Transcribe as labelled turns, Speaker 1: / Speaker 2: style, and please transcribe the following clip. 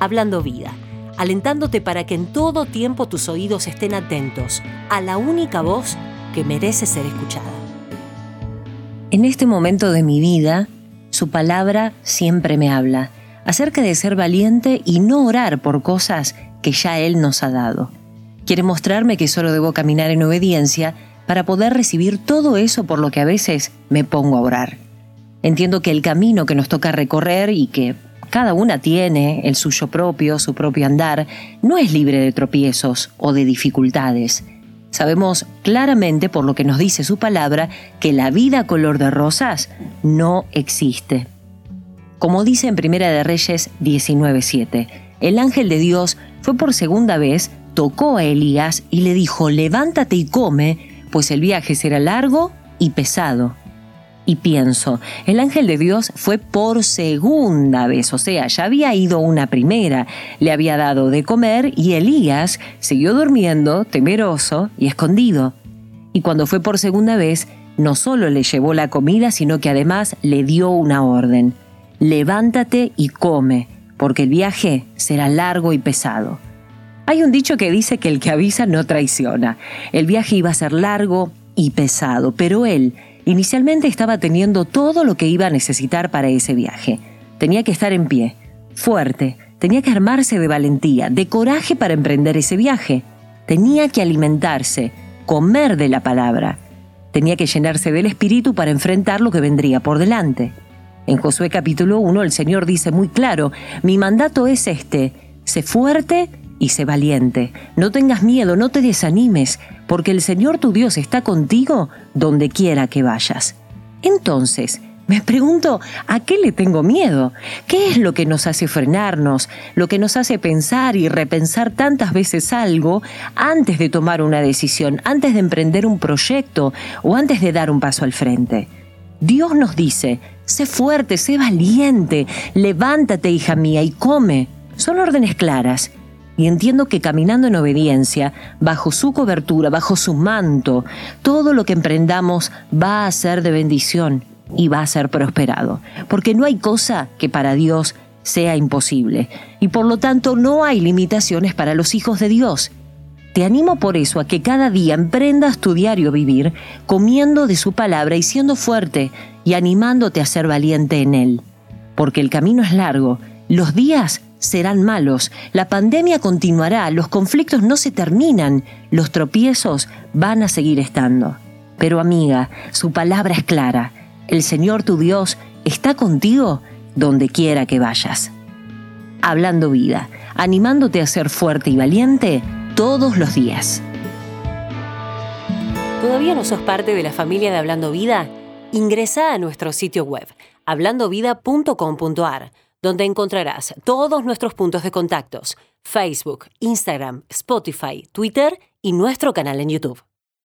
Speaker 1: Hablando Vida, alentándote para que en todo tiempo tus oídos estén atentos a la única voz que merece ser escuchada. En este momento de mi vida, su palabra siempre me habla acerca de ser valiente y no orar por cosas que ya Él nos ha dado. Quiere mostrarme que solo debo caminar en obediencia para poder recibir todo eso por lo que a veces me pongo a orar. Entiendo que el camino que nos toca recorrer y que cada una tiene el suyo propio, su propio andar, no es libre de tropiezos o de dificultades. Sabemos claramente por lo que nos dice su palabra que la vida color de rosas no existe. Como dice en Primera de Reyes 19:7, el ángel de Dios fue por segunda vez, tocó a Elías y le dijo, levántate y come, pues el viaje será largo y pesado y pienso, el ángel de Dios fue por segunda vez, o sea, ya había ido una primera, le había dado de comer y Elías siguió durmiendo, temeroso y escondido. Y cuando fue por segunda vez, no solo le llevó la comida, sino que además le dio una orden. Levántate y come, porque el viaje será largo y pesado. Hay un dicho que dice que el que avisa no traiciona. El viaje iba a ser largo y pesado, pero él Inicialmente estaba teniendo todo lo que iba a necesitar para ese viaje. Tenía que estar en pie, fuerte, tenía que armarse de valentía, de coraje para emprender ese viaje. Tenía que alimentarse, comer de la palabra. Tenía que llenarse del espíritu para enfrentar lo que vendría por delante. En Josué capítulo 1 el Señor dice muy claro, mi mandato es este, sé fuerte y sé valiente. No tengas miedo, no te desanimes, porque el Señor tu Dios está contigo donde quiera que vayas. Entonces, me pregunto, ¿a qué le tengo miedo? ¿Qué es lo que nos hace frenarnos, lo que nos hace pensar y repensar tantas veces algo antes de tomar una decisión, antes de emprender un proyecto o antes de dar un paso al frente? Dios nos dice, sé fuerte, sé valiente, levántate, hija mía, y come. Son órdenes claras y entiendo que caminando en obediencia, bajo su cobertura, bajo su manto, todo lo que emprendamos va a ser de bendición y va a ser prosperado. Porque no hay cosa que para Dios sea imposible. Y por lo tanto no hay limitaciones para los hijos de Dios. Te animo por eso a que cada día emprendas tu diario vivir comiendo de su palabra y siendo fuerte y animándote a ser valiente en él. Porque el camino es largo, los días serán malos, la pandemia continuará, los conflictos no se terminan, los tropiezos van a seguir estando. Pero amiga, su palabra es clara, el Señor tu Dios está contigo donde quiera que vayas. Hablando vida, animándote a ser fuerte y valiente todos los días. ¿Todavía no sos parte de la familia de Hablando Vida? Ingresa a nuestro sitio web, hablandovida.com.ar donde encontrarás todos nuestros puntos de contactos, Facebook, Instagram, Spotify, Twitter y nuestro canal en YouTube.